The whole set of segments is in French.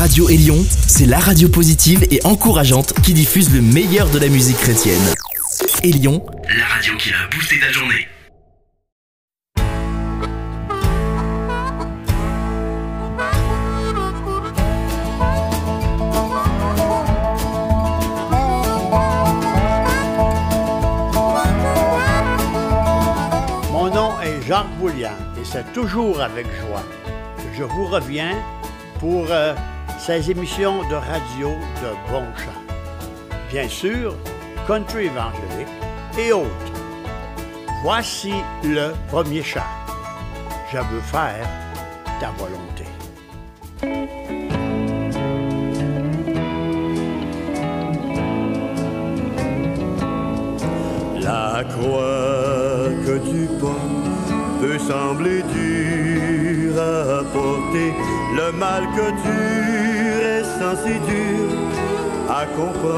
Radio Élion, c'est la radio positive et encourageante qui diffuse le meilleur de la musique chrétienne. Élion, la radio qui a boosté ta journée. Mon nom est Jacques Boulian et c'est toujours avec joie que je vous reviens pour euh, ces émissions de radio de bon chant. Bien sûr, country évangélique et autres. Voici le premier chant. Je veux faire ta volonté. La croix que tu portes peut sembler dure Le mal que tu ressens si dur à comprendre.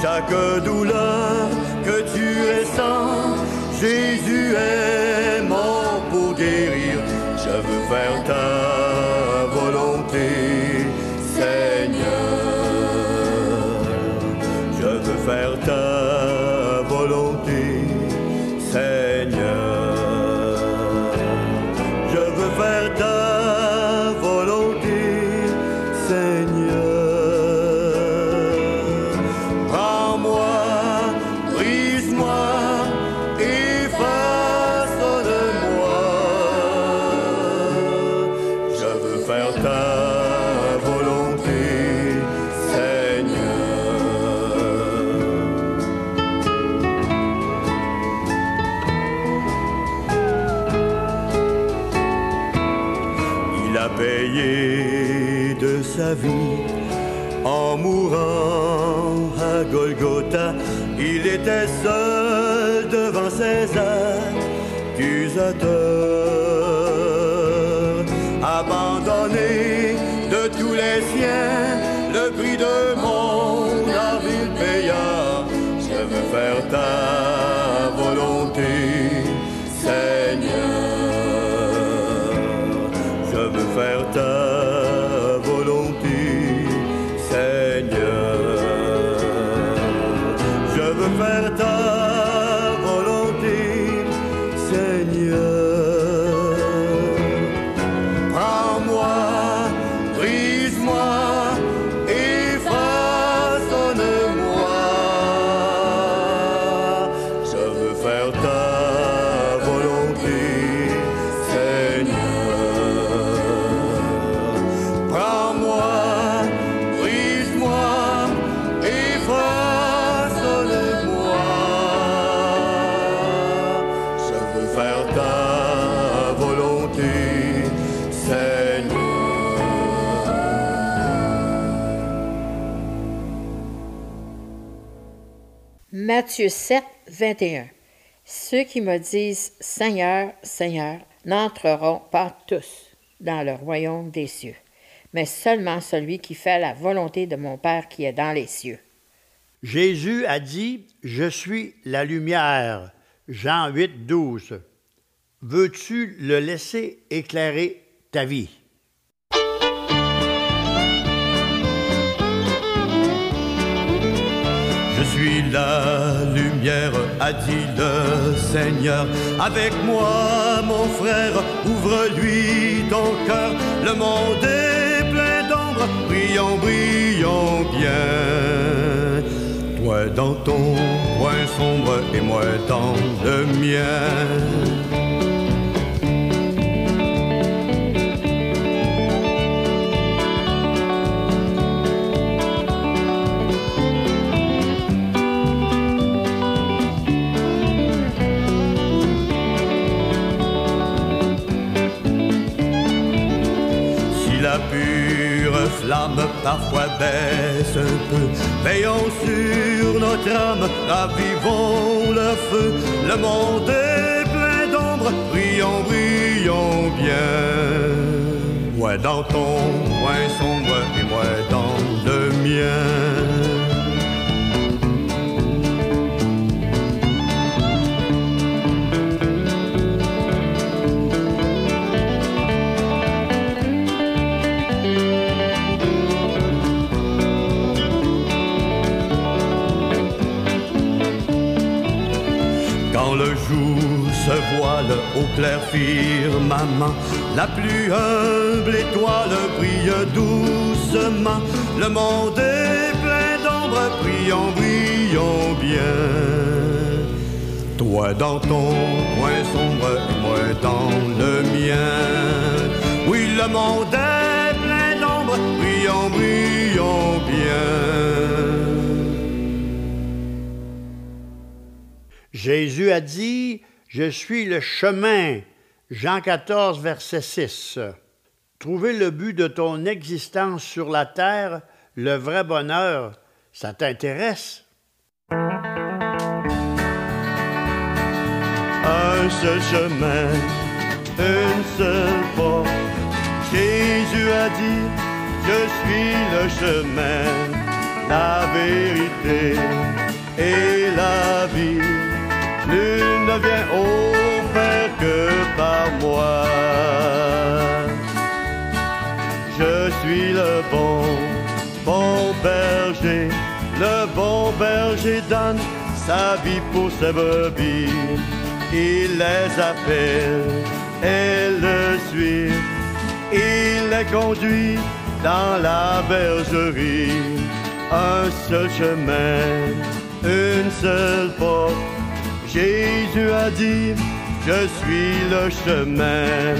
Chaque douleur que tu ressens, Jésus est mort pour guérir. Je veux faire ta Il était seul devant ses accusateurs, faire Matthieu 7, 21. Ceux qui me disent Seigneur, Seigneur, n'entreront pas tous dans le royaume des cieux, mais seulement celui qui fait la volonté de mon Père qui est dans les cieux. Jésus a dit, Je suis la lumière. Jean 8, 12. Veux-tu le laisser éclairer ta vie? La lumière, a dit le Seigneur. Avec moi, mon frère, ouvre-lui ton cœur. Le monde est plein d'ombre, brillons, brillons bien. Toi dans ton coin sombre et moi dans le mien. Parfois baisse un peu, veillons sur notre âme, ravivons le feu. Le monde est plein d'ombre, brillons, brillons bien. Moi dans ton coin sombre et moi dans le mien. Au clair firmament. La plus humble étoile brille doucement. Le monde est plein d'ombre, prions, brillons bien. Toi dans ton coin sombre, moi dans le mien. Oui, le monde est plein d'ombre, brillons, brillons bien. Jésus a dit, Je suis le chemin. Jean 14, verset 6. Trouver le but de ton existence sur la terre, le vrai bonheur, ça t'intéresse? Un seul chemin, une seule porte. Jésus a dit, je suis le chemin, la vérité et la vie. Je suis le bon, bon berger. Le bon berger donne sa vie pour ses brebis. Il les appelle, elles le suivent. Il les conduit dans la bergerie. Un seul chemin, une seule porte Jésus a dit, je suis le chemin,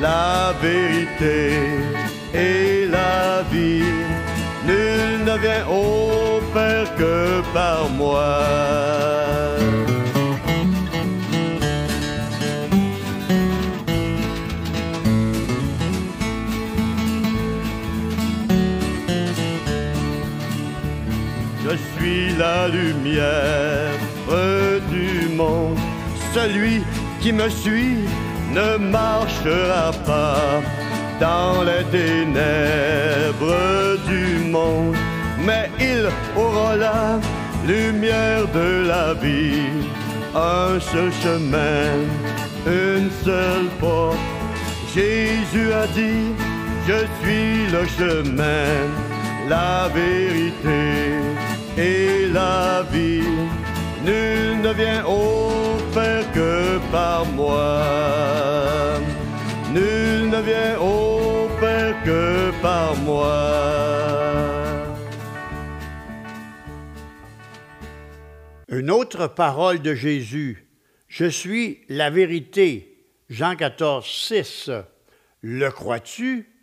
la vérité et la vie. Nul ne vient au Père que par moi. Je suis la lumière Celui qui me suit ne marchera pas dans les ténèbres du monde, mais il aura la lumière de la vie. Un seul chemin, une seule porte. Jésus a dit, je suis le chemin, la vérité et la vie. Nul ne vient au Père que par moi. Nul ne vient au Père que par moi. Une autre parole de Jésus. Je suis la vérité. Jean 14, 6. Le crois-tu?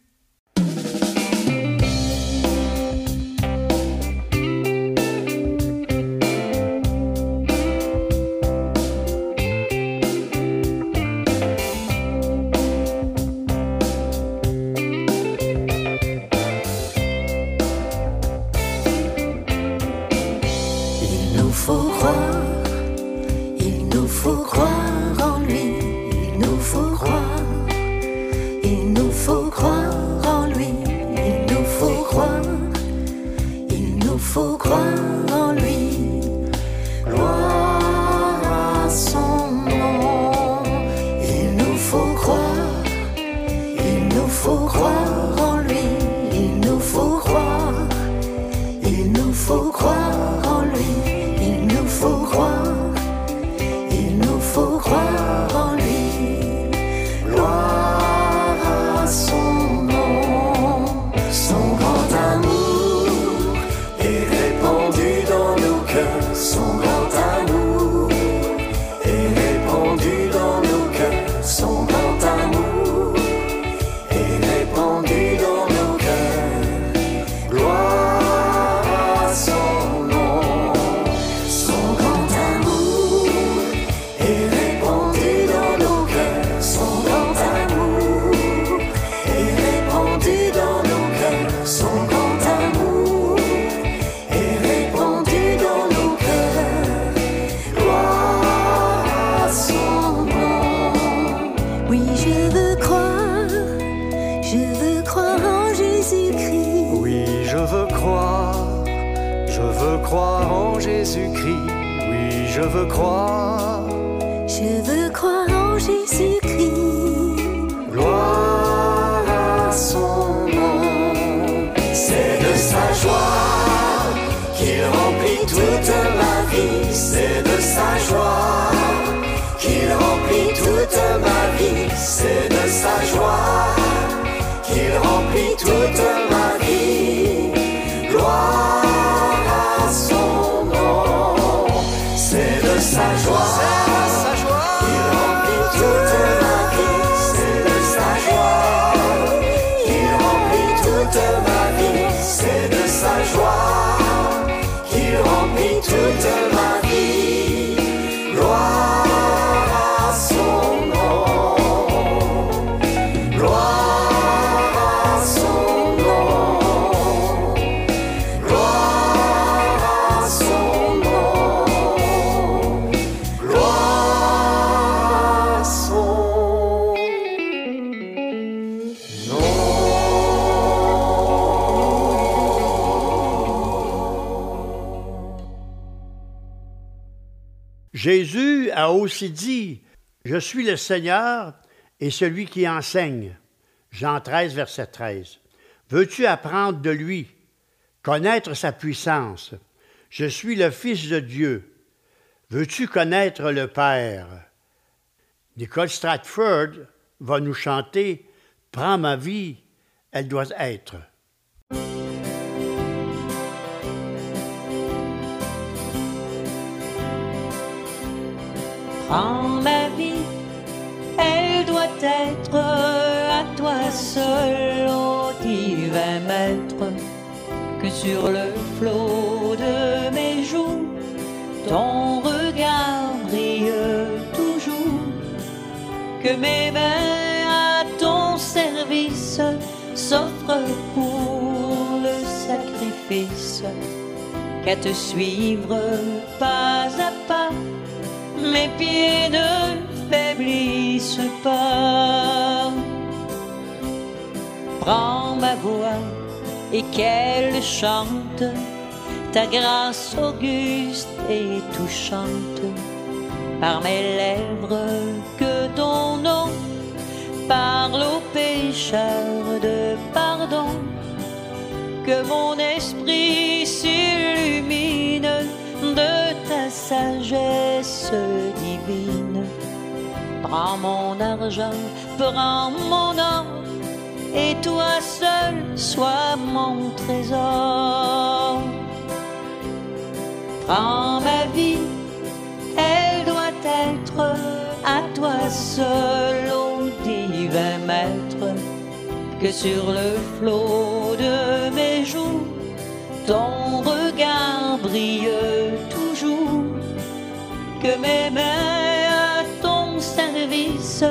Ma vie, c'est de sa joie qu'il remplit tout aussi dit, Je suis le Seigneur et celui qui enseigne. Jean 13, verset 13. Veux-tu apprendre de lui, connaître sa puissance? Je suis le Fils de Dieu. Veux-tu connaître le Père? Nicole Stratford va nous chanter Prends ma vie, elle doit être. Prends ma vie, elle doit être à toi seul, ô divin maître, que sur le flot de mes joues, ton regard brille toujours, que mes mains à ton service s'offrent pour le sacrifice, qu'à te suivre pas à pas mes pieds ne faiblissent pas. Prends ma voix et qu'elle chante ta grâce auguste et touchante. Par mes lèvres que ton nom parle aux pécheurs de pardon. Que mon esprit s'illumine sagesse divine. Prends mon argent, prends mon or, et toi seul sois mon trésor. Prends ma vie, elle doit être à toi seul, ô divin maître, que sur le flot de mes jours, ton regard brille que mes mains à ton service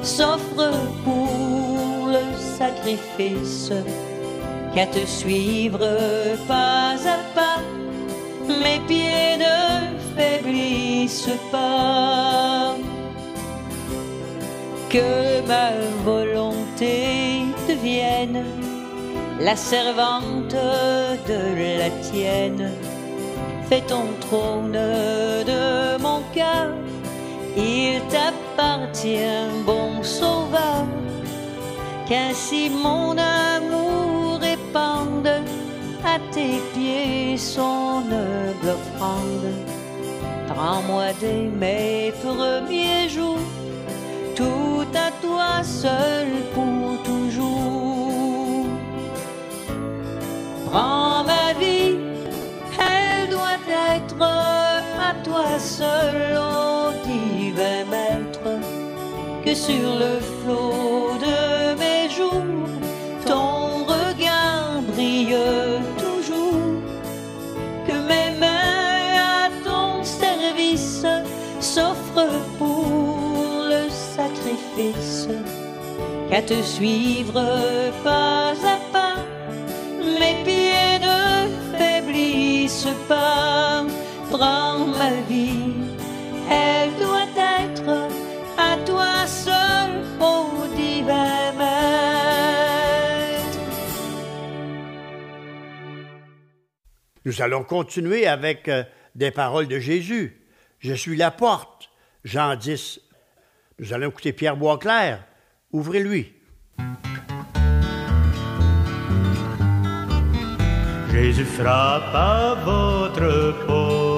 s'offrent pour le sacrifice, qu'à te suivre pas à pas, mes pieds ne faiblissent pas. Que ma volonté devienne la servante de la tienne. Fais ton trône de mon cœur, il t'appartient, bon sauveur, qu'ainsi mon amour répande à tes pieds son humble offrande. Prends-moi dès mes premiers jours, tout à toi seul pour toujours. Prends ma vie, elle doit être à toi seul, ô divin maître, que sur le flot de mes jours, ton regard brille toujours, que mes mains à ton service s'offrent pour le sacrifice, qu'à te suivre pas à pas mes pieds ne faiblissent pas. Prends ma vie, elle doit être à toi seul, ô divin maître. Nous allons continuer avec euh, des paroles de Jésus. Je suis la porte, Jean 10. Nous allons écouter Pierre Boisclair. Ouvrez-lui. Jésus frappe à votre porte,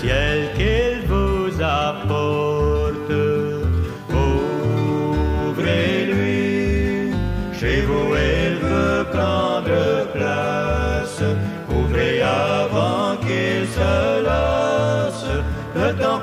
ciel qu'il vous apporte. Ouvrez-lui, chez vous il veut prendre place. Ouvrez avant qu'il se lasse, le temps.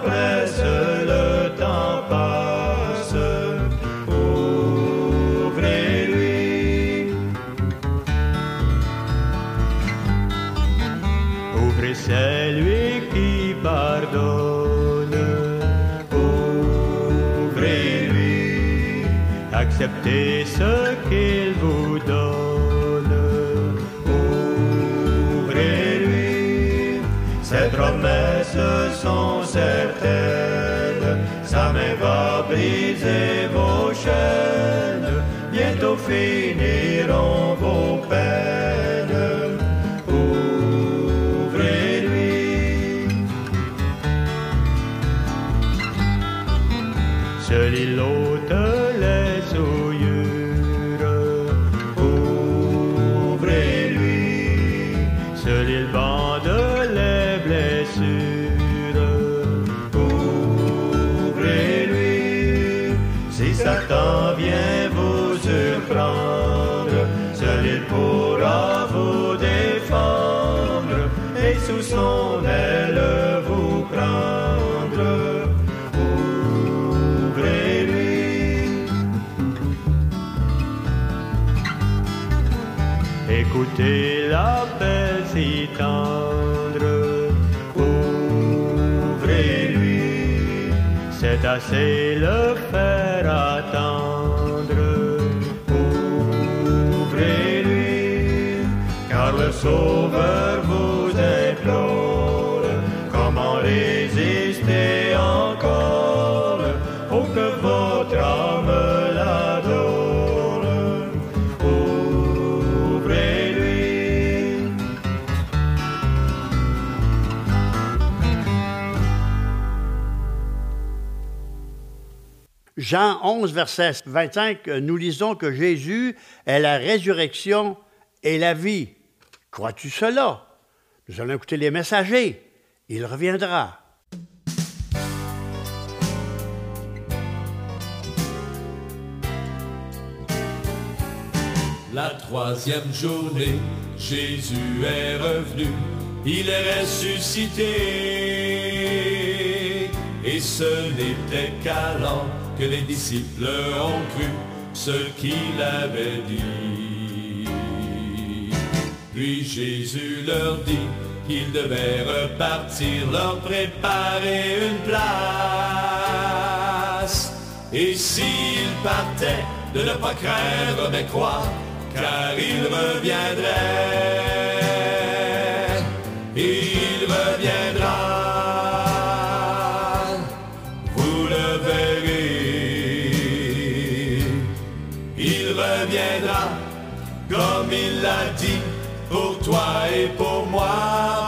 Acceptez ce qu'il vous donne. Ouvrez-lui, ses promesses sont certaines, sa main va briser vos chaînes, bientôt finiront Écoutez l'appel si tendre. Ouvrez-lui. C'est assez le faire attendre. Ouvrez-lui. Car le Sauveur vous Jean 11, verset 25, euh, nous lisons que Jésus est la résurrection et la vie. Crois-tu cela? Nous allons écouter les messagers. Il reviendra. La troisième journée, Jésus est revenu, il est ressuscité. Et ce n'était qu'alors que les disciples ont cru ce qu'il avait dit. Puis Jésus leur dit qu'ils devaient repartir, leur préparer une place. Et s'ils partaient, de ne pas craindre mais croire, car il reviendrait. Comme il l'a dit pour toi et pour moi,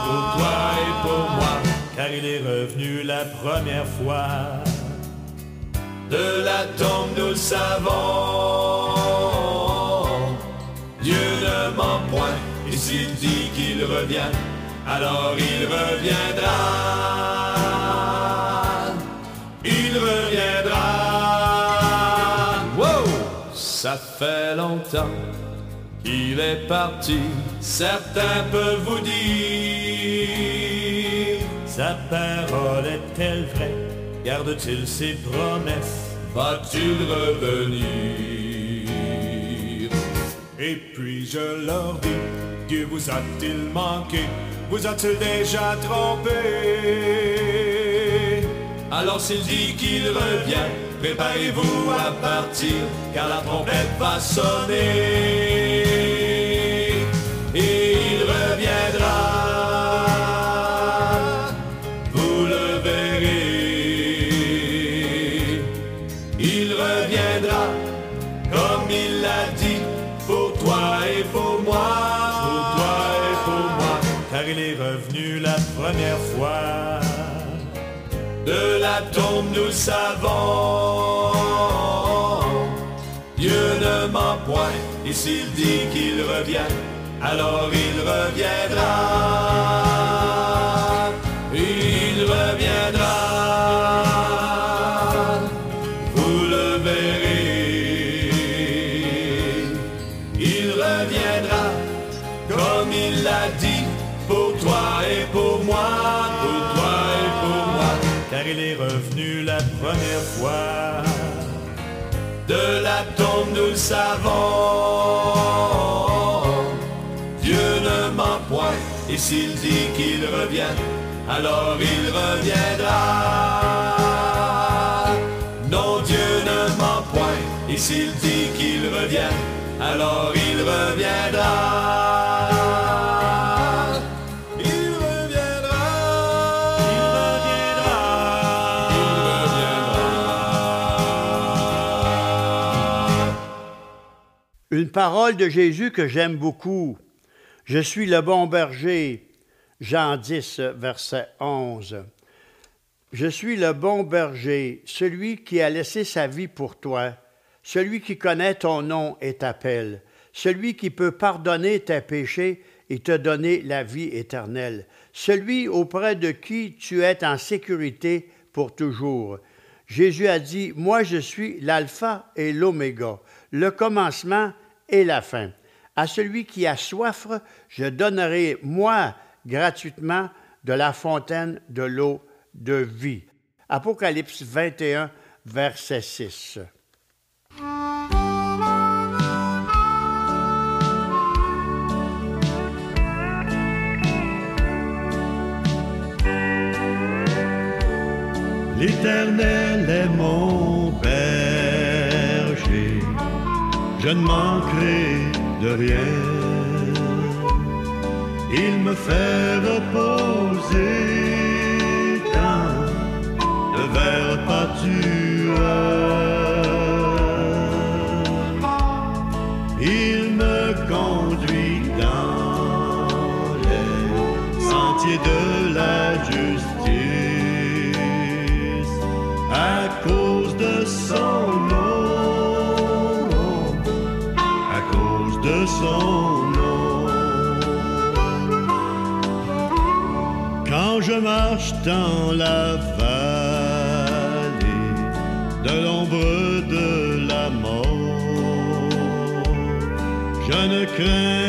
pour toi et pour moi, car il est revenu la première fois. De la tombe nous le savons. Dieu ne ment point, et s'il dit qu'il revient, alors il reviendra. Il reviendra. Wow! Ça fait longtemps qu'il est parti. Certains peuvent vous dire. Sa parole est-elle vraie? Garde-t-il ses promesses? Va-t-il revenir? Et puis je leur dis Dieu vous a-t-il manqué? Vous a-t-il déjà trompé? Alors s'il dit qu'il revient Préparez-vous à partir Car la trompette va sonner savons. Dieu ne ment point, et s'il dit qu'il revient, alors il reviendra. De la tombe nous le savons. Dieu ne ment point, et s'il dit qu'il revient, alors il reviendra. Non, Dieu ne ment point, Et s'il dit qu'il revient, alors il reviendra. Une parole de Jésus que j'aime beaucoup. Je suis le bon berger. Jean 10, verset 11. Je suis le bon berger, celui qui a laissé sa vie pour toi, celui qui connaît ton nom et t'appelle, celui qui peut pardonner tes péchés et te donner la vie éternelle, celui auprès de qui tu es en sécurité pour toujours. Jésus a dit, Moi je suis l'alpha et l'oméga, le commencement et la fin. À celui qui a soif, je donnerai, moi, gratuitement, de la fontaine de l'eau de vie. Apocalypse 21, verset 6. L'Éternel est mon je ne manquerai de rien. Il me fait reposer dans de verts pâturages. Il me conduit dans les sentiers de la justice à cause de son je marche dans la vallée de l'ombre de la mort, je ne crains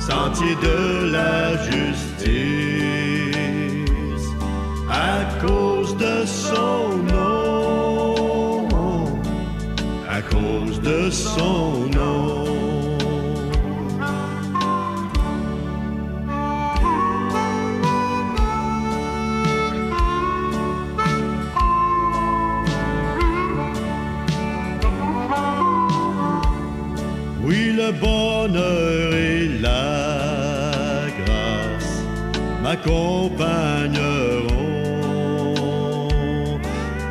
sentiers de la justice à cause de son nom, à cause de son m'accompagneront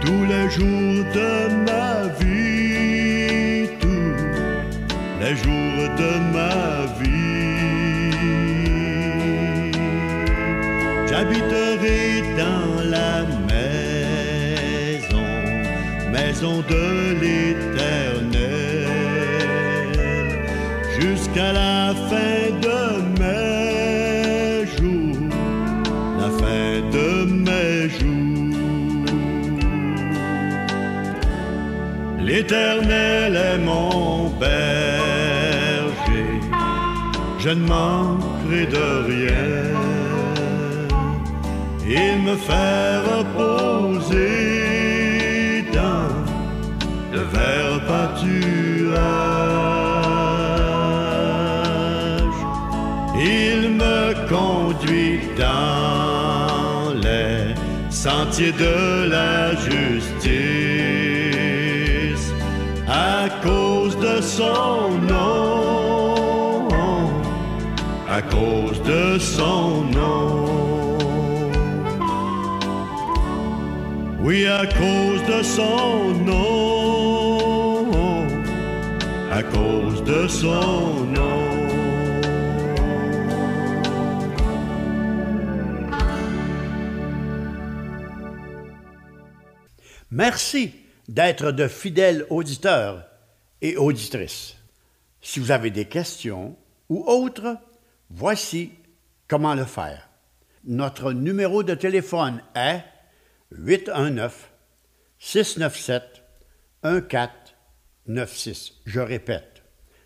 tous les jours de ma vie, tous les jours de ma vie. J'habiterai dans la maison, maison de l'éternel, jusqu'à la fin L'éternel est mon berger, je ne manquerai de rien. Il me fait reposer dans de verts pâturages. Il me conduit dans les sentiers de la justice son nom, à cause de son nom. Oui, à cause de son nom, à cause de son nom. Merci d'être de fidèles auditeurs et auditrices. Si vous avez des questions ou autres, voici comment le faire. Notre numéro de téléphone est 819 697 1496. Je répète,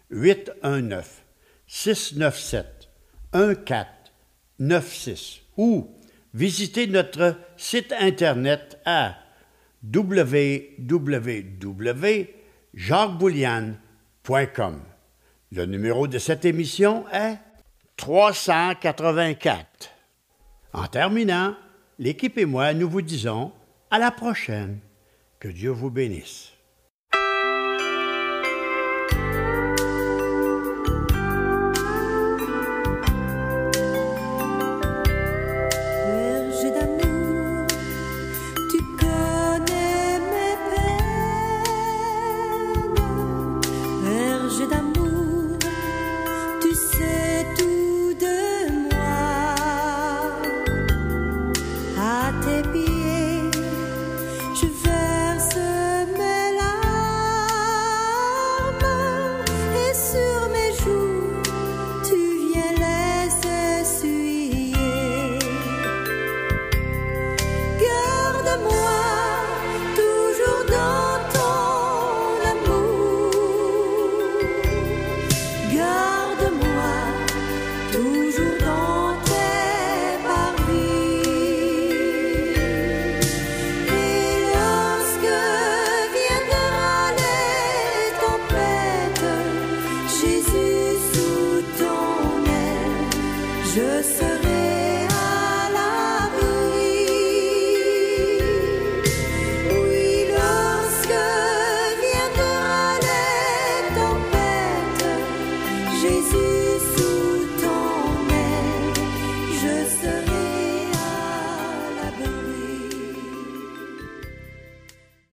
819 697 1496 ou visitez notre site internet à www.jacquesboulian.com. Le numéro de cette émission est 384. En terminant, l'équipe et moi, nous vous disons à la prochaine. Que Dieu vous bénisse.